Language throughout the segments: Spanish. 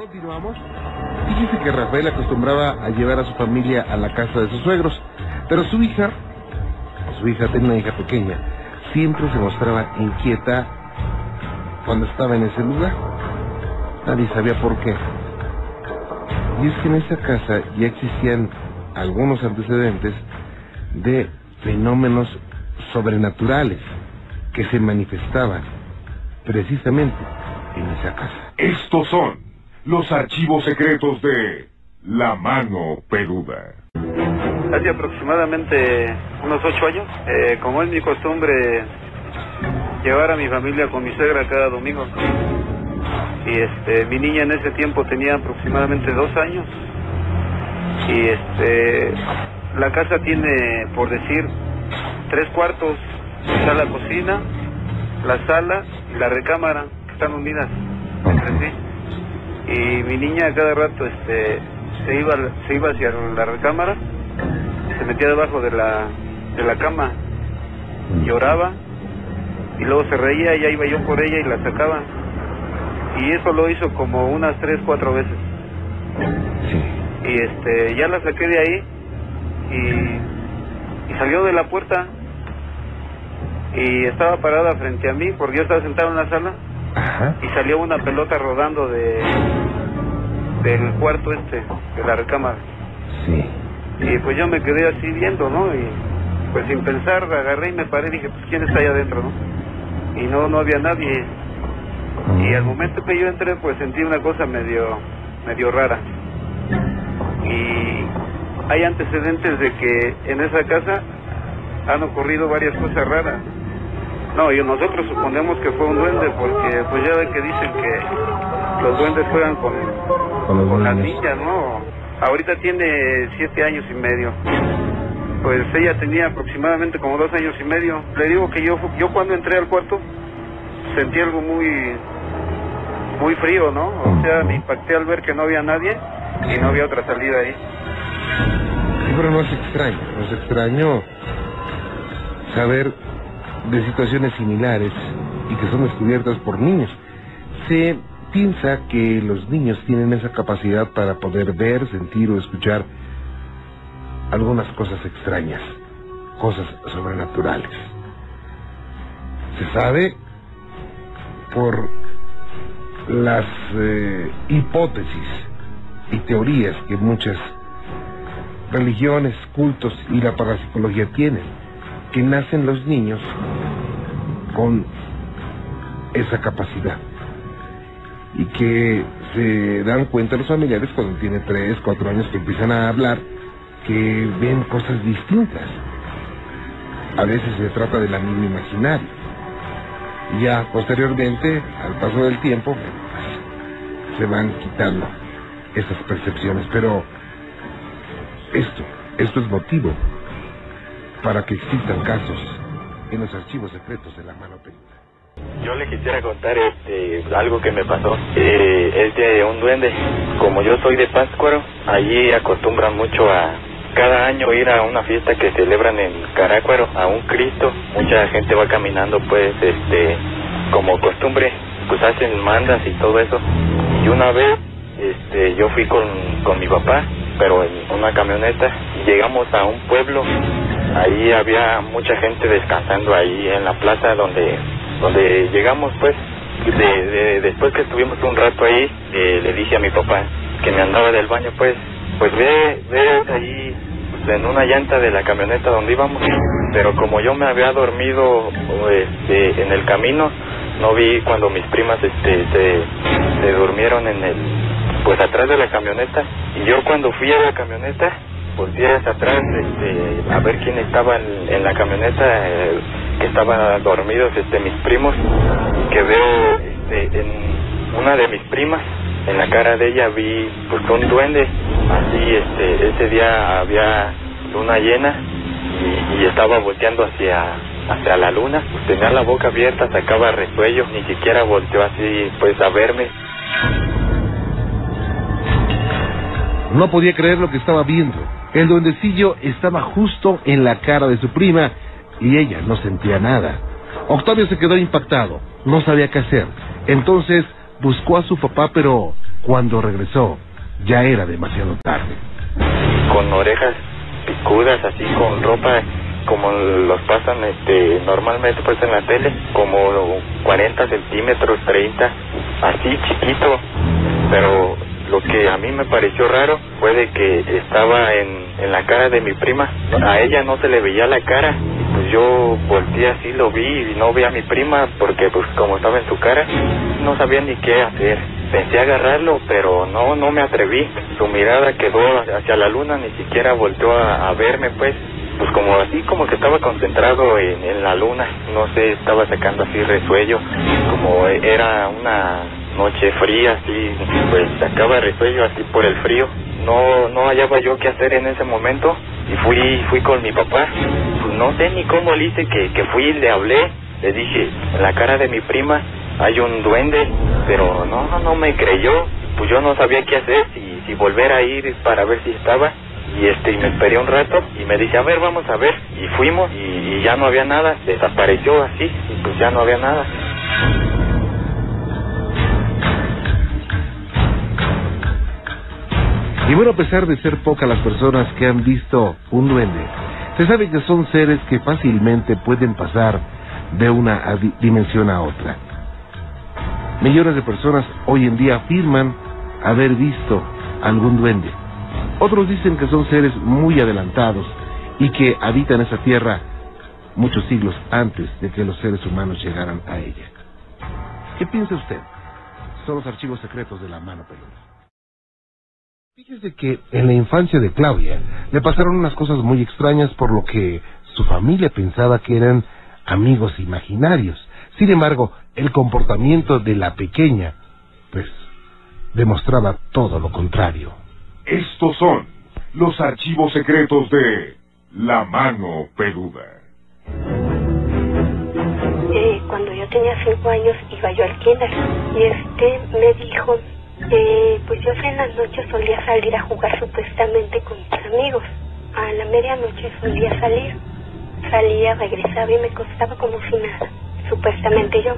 Continuamos. Dice que Rafael acostumbraba a llevar a su familia a la casa de sus suegros, pero su hija, su hija tenía una hija pequeña, siempre se mostraba inquieta cuando estaba en ese lugar. Nadie sabía por qué. Y es que en esa casa ya existían algunos antecedentes de fenómenos sobrenaturales que se manifestaban precisamente en esa casa. Estos son los archivos secretos de La Mano Peluda. Hace aproximadamente unos ocho años, eh, como es mi costumbre llevar a mi familia con mi suegra cada domingo. Y este, mi niña en ese tiempo tenía aproximadamente dos años. Y este, la casa tiene, por decir, tres cuartos, sala cocina, la sala y la recámara, que están unidas entre sí. Y mi niña cada rato este, se, iba, se iba hacia la recámara, se metía debajo de la, de la cama, lloraba y luego se reía y ya iba yo por ella y la sacaba. Y eso lo hizo como unas tres, cuatro veces. Y este, ya la saqué de ahí y, y salió de la puerta y estaba parada frente a mí porque yo estaba sentado en la sala Ajá. y salió una pelota rodando de del cuarto este, de la recámara. Sí. Y pues yo me quedé así viendo, ¿no? Y pues sin pensar agarré y me paré y dije, pues ¿quién está allá adentro, no? Y no, no había nadie. Y al momento que yo entré, pues sentí una cosa medio, medio rara. Y hay antecedentes de que en esa casa han ocurrido varias cosas raras. No, y nosotros suponemos que fue un duende porque pues ya ve que dicen que los duendes juegan con, Con con las niñas, ¿no? Ahorita tiene siete años y medio. Pues ella tenía aproximadamente como dos años y medio. Le digo que yo, yo cuando entré al cuarto sentí algo muy, muy frío, ¿no? O sea, me impacté al ver que no había nadie y no había otra salida ahí. Sí, pero no es extraño, no es extraño saber de situaciones similares y que son descubiertas por niños. Se piensa que los niños tienen esa capacidad para poder ver, sentir o escuchar algunas cosas extrañas, cosas sobrenaturales. Se sabe por las eh, hipótesis y teorías que muchas religiones, cultos y la parapsicología tienen, que nacen los niños con esa capacidad y que se dan cuenta los familiares cuando tiene tres, cuatro años que empiezan a hablar que ven cosas distintas. A veces se trata del amigo imaginario. Y ya posteriormente, al paso del tiempo, se van quitando esas percepciones. Pero esto, esto es motivo para que existan casos en los archivos secretos de la mano peluda. Yo le quisiera contar este algo que me pasó. Eh, es de un duende. Como yo soy de Pátzcuaro, allí acostumbran mucho a cada año ir a una fiesta que celebran en Carácuaro, a un Cristo. Mucha gente va caminando pues este como costumbre, pues hacen mandas y todo eso. Y una vez este yo fui con, con mi papá, pero en una camioneta, y llegamos a un pueblo. Ahí había mucha gente descansando ahí en la plaza donde donde llegamos pues. De, de- después que estuvimos un rato ahí eh, le dije a mi papá que me andaba del baño pues. Pues ve ve ahí pues, en una llanta de la camioneta donde íbamos. Pero como yo me había dormido este en el camino no vi cuando mis primas este se, se durmieron en el pues atrás de la camioneta. Y yo cuando fui a la camioneta volteé hacia atrás este, a ver quién estaba en, la camioneta eh, que estaban dormidos este mis primos que veo este, en una de mis primas en la cara de ella vi pues un duende así este ese día había luna llena y, estaba volteando hacia hacia la luna pues tenía la boca abierta sacaba resuello ni siquiera volteó así pues a verme No podía creer lo que estaba viendo. El duendecillo estaba justo en la cara de su prima y ella no sentía nada. Octavio se quedó impactado, no sabía qué hacer. Entonces buscó a su papá, pero cuando regresó, ya era demasiado tarde. Con orejas picudas, así con ropa como los pasan este normalmente pues en la tele, como 40 centímetros, 30, así chiquito, pero lo que a mí me pareció raro fue de que estaba en, en la cara de mi prima, a ella no se le veía la cara, pues yo volteé así, lo vi y no vi a mi prima porque pues como estaba en su cara, no sabía ni qué hacer. Pensé agarrarlo, pero no, no me atreví. Su mirada quedó hacia la luna, ni siquiera volteó a, a verme, pues pues como así como que estaba concentrado en, en, la luna, no sé, estaba sacando así resuello, como era una noche fría, así, pues sacaba resuello así por el frío. No, no hallaba yo qué hacer en ese momento y fui, fui con mi papá. Pues no sé ni cómo le hice que, que fui le hablé, le dije, en la cara de mi prima hay un duende, pero no, no me creyó, pues yo no sabía qué hacer, si volver a ir para ver si estaba y este y me esperé un rato y me dice a ver vamos a ver y fuimos y, y, ya no había nada desapareció así y pues ya no había nada y bueno a pesar de ser pocas las personas que han visto un duende se sabe que son seres que fácilmente pueden pasar de una dimensión a otra millones de personas hoy en día afirman haber visto algún duende otros dicen que son seres muy adelantados y que habitan esa tierra muchos siglos antes de que los seres humanos llegaran a ella. ¿Qué piensa usted? Son los archivos secretos de la mano peluda. Fíjese que en la infancia de Claudia le pasaron unas cosas muy extrañas por lo que su familia pensaba que eran amigos imaginarios. Sin embargo, el comportamiento de la pequeña, pues, demostraba todo lo contrario. Estos son los archivos secretos de La Mano Peluda. Eh, cuando yo tenía cinco años iba yo al kinder y este me dijo, eh, pues yo en las noches solía salir a jugar supuestamente con mis amigos. A la medianoche solía salir, salía, regresaba y me costaba como si nada, supuestamente yo.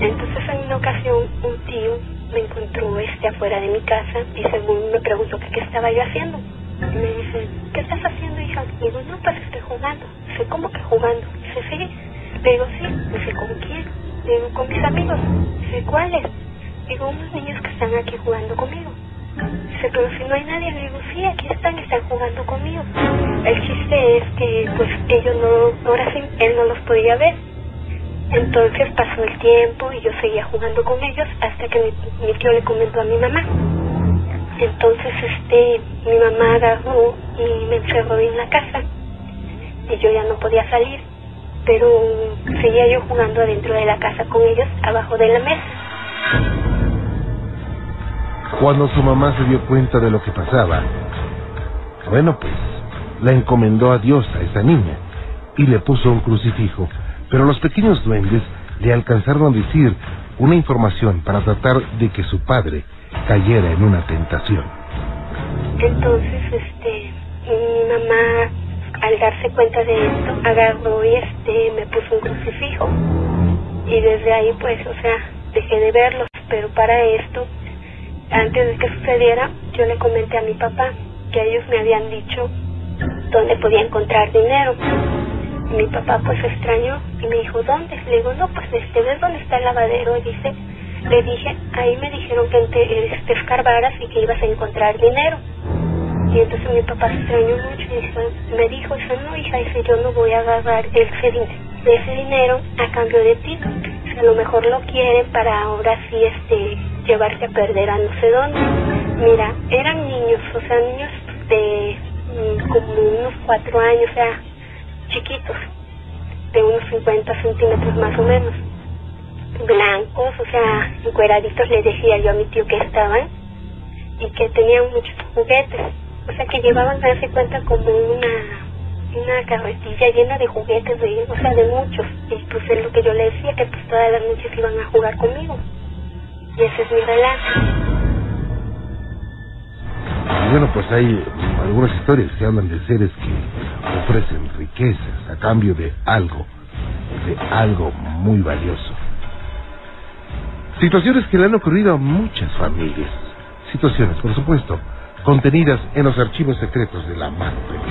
Entonces en una ocasión un tío me encontró este afuera de mi casa y según me preguntó que qué estaba yo haciendo. Me dice, ¿qué estás haciendo, hija? Y digo, no, pues estoy jugando. Dice, ¿cómo que jugando? Dice, sí. Le digo, sí. Dice, ¿con quién? Le digo, con mis amigos. Dice, ¿cuáles? Digo, unos niños que están aquí jugando conmigo. Dice, pero si no hay nadie, le digo, sí, aquí están, están jugando conmigo. El chiste es que, pues, ellos no, ahora sí, él no los podía ver. Entonces pasó el tiempo y yo seguía jugando con ellos hasta que mi, mi, tío le comentó a mi mamá. Entonces este mi mamá agarró y me encerró en la casa y yo ya no podía salir, pero seguía yo jugando adentro de la casa con ellos abajo de la mesa. Cuando su mamá se dio cuenta de lo que pasaba, bueno pues la encomendó a Dios a esa niña y le puso un crucifijo pero los pequeños duendes le alcanzaron a decir una información para tratar de que su padre cayera en una tentación. Entonces, este, mi mamá, al darse cuenta de esto, agarró y este, me puso un crucifijo. Y desde ahí, pues, o sea, dejé de verlos. Pero para esto, antes de que sucediera, yo le comenté a mi papá que ellos me habían dicho dónde podía encontrar dinero mi papá pues se extrañó y me dijo, ¿dónde? Le digo, no, pues este, ¿ves dónde está el lavadero? Y dice, le dije, ahí me dijeron que te, este, escarbaras y que ibas a encontrar dinero. Y entonces mi papá se extrañó mucho y dice, me dijo, dice, no, hija, dice, yo no voy a agarrar ese, ese dinero a cambio de ti. a lo mejor lo quieren para ahora sí este, llevarte a perder a no sé dónde. Mira, eran niños, o sea, niños de mm, como unos cuatro años, o sea, chiquitos, de unos 50 centímetros más o menos, blancos, o sea, encueraditos, le decía yo a mi tío que estaban y que tenían muchos juguetes, o sea, que llevaban, a darse cuenta, como una una carretilla llena de juguetes, de, o sea, de muchos, y pues es lo que yo le decía, que pues todas las noches iban a jugar conmigo, y ese es mi relato. Bueno, pues hay algunas historias que hablan de seres que ofrecen riquezas a cambio de algo, de algo muy valioso. Situaciones que le han ocurrido a muchas familias. situaciones, por supuesto, contenidas en los archivos secretos de la mano peluda.